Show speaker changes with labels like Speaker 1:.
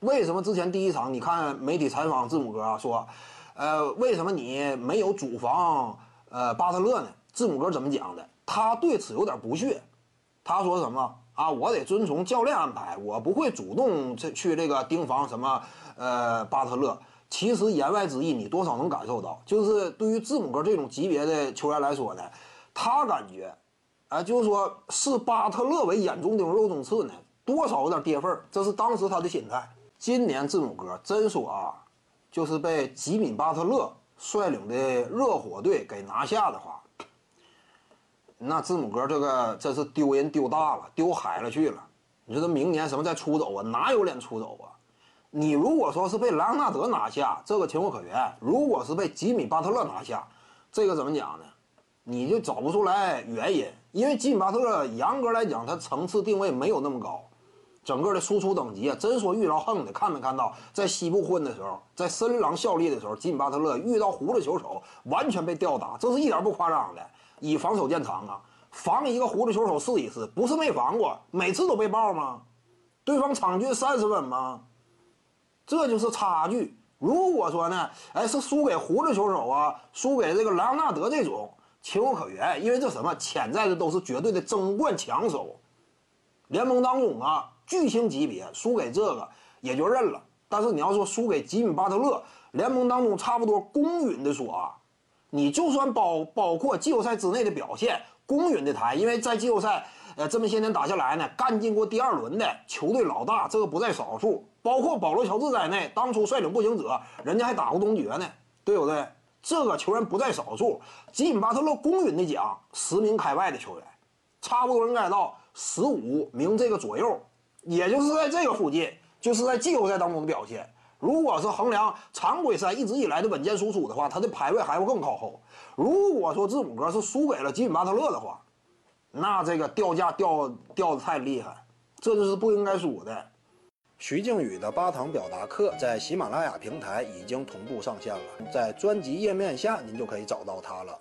Speaker 1: 为什么之前第一场你看媒体采访字母哥啊说，呃，为什么你没有主防呃巴特勒呢？字母哥怎么讲的？他对此有点不屑，他说什么啊？我得遵从教练安排，我不会主动去去这个盯防什么呃巴特勒。其实言外之意，你多少能感受到，就是对于字母哥这种级别的球员来说呢，他感觉，啊，就是说视巴特勒为眼中钉、肉中刺呢，多少有点跌份儿，这是当时他的心态。今年字母哥真说啊，就是被吉米巴特勒率领的热火队给拿下的话，那字母哥这个真是丢人丢大了，丢海了去了。你说他明年什么再出走啊？哪有脸出走啊？你如果说是被莱昂纳德拿下，这个情有可原；如果是被吉米巴特勒拿下，这个怎么讲呢？你就找不出来原因，因为吉米巴特勒严格来讲，他层次定位没有那么高，整个的输出等级啊，真说遇着横的，看没看到在西部混的时候，在森林狼效力的时候，吉米巴特勒遇到胡子球手，完全被吊打，这是一点不夸张的。以防守见长啊，防一个胡子球手试一试，不是没防过，每次都被爆吗？对方场均三十分吗？这就是差距。如果说呢，哎，是输给胡子球手啊，输给这个莱昂纳德这种，情有可原，因为这什么潜在的都是绝对的争冠强手，联盟当中啊巨星级别，输给这个也就认了。但是你要说输给吉米巴特勒，联盟当中差不多公允的说啊，你就算包包括季后赛之内的表现，公允的谈，因为在季后赛。呃，这么些年打下来呢，干进过第二轮的球队老大，这个不在少数，包括保罗·乔治在内。当初率领步行者，人家还打过东决呢，对不对？这个球员不在少数。吉米·巴特勒公允的讲，十名开外的球员，差不多应该到十五名这个左右，也就是在这个附近，就是在季后赛当中的表现。如果是衡量常规赛一直以来的稳健输出的话，他的排位还会更靠后。如果说字母哥是输给了吉米·巴特勒的话，那这个掉价掉掉的太厉害，这就是不应该输的。徐静宇的八堂表达课在喜马拉雅平台已经同步上线了，在专辑页面下您就可以找到它了。